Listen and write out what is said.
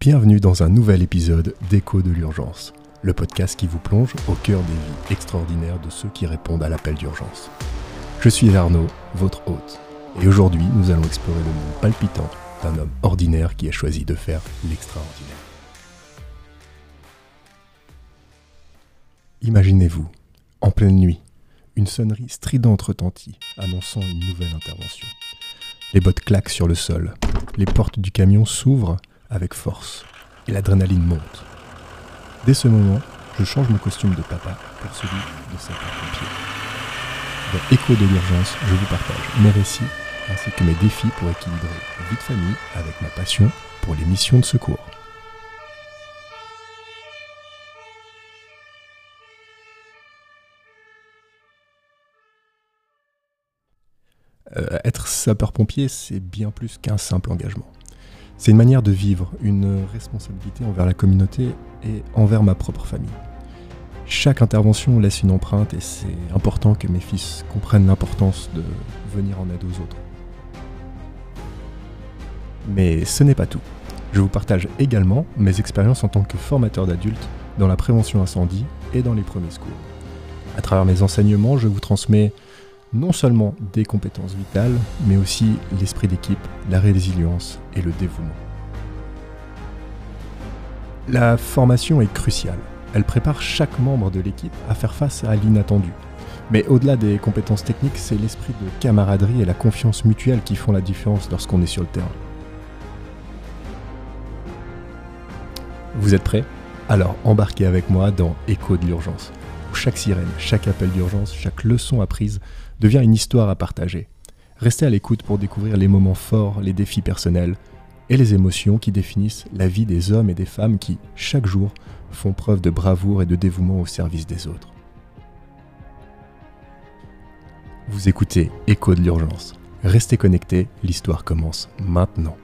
Bienvenue dans un nouvel épisode d'Écho de l'urgence, le podcast qui vous plonge au cœur des vies extraordinaires de ceux qui répondent à l'appel d'urgence. Je suis Arnaud, votre hôte, et aujourd'hui nous allons explorer le monde palpitant d'un homme ordinaire qui a choisi de faire l'extraordinaire. Imaginez-vous, en pleine nuit, une sonnerie stridente retentit, annonçant une nouvelle intervention. Les bottes claquent sur le sol, les portes du camion s'ouvrent avec force, et l'adrénaline monte. Dès ce moment, je change mon costume de papa pour celui de sapeur-pompier. Dans Écho de l'urgence, je vous partage mes récits ainsi que mes défis pour équilibrer vie de famille avec ma passion pour les missions de secours. Euh, être sapeur-pompier, c'est bien plus qu'un simple engagement. C'est une manière de vivre, une responsabilité envers la communauté et envers ma propre famille. Chaque intervention laisse une empreinte et c'est important que mes fils comprennent l'importance de venir en aide aux autres. Mais ce n'est pas tout. Je vous partage également mes expériences en tant que formateur d'adultes dans la prévention incendie et dans les premiers secours. À travers mes enseignements, je vous transmets non seulement des compétences vitales, mais aussi l'esprit d'équipe, la résilience et le dévouement. La formation est cruciale. Elle prépare chaque membre de l'équipe à faire face à l'inattendu. Mais au-delà des compétences techniques, c'est l'esprit de camaraderie et la confiance mutuelle qui font la différence lorsqu'on est sur le terrain. Vous êtes prêts? Alors embarquez avec moi dans Écho de l'urgence, chaque sirène, chaque appel d'urgence, chaque leçon apprise devient une histoire à partager. Restez à l'écoute pour découvrir les moments forts, les défis personnels et les émotions qui définissent la vie des hommes et des femmes qui, chaque jour, font preuve de bravoure et de dévouement au service des autres. Vous écoutez Écho de l'urgence. Restez connectés, l'histoire commence maintenant.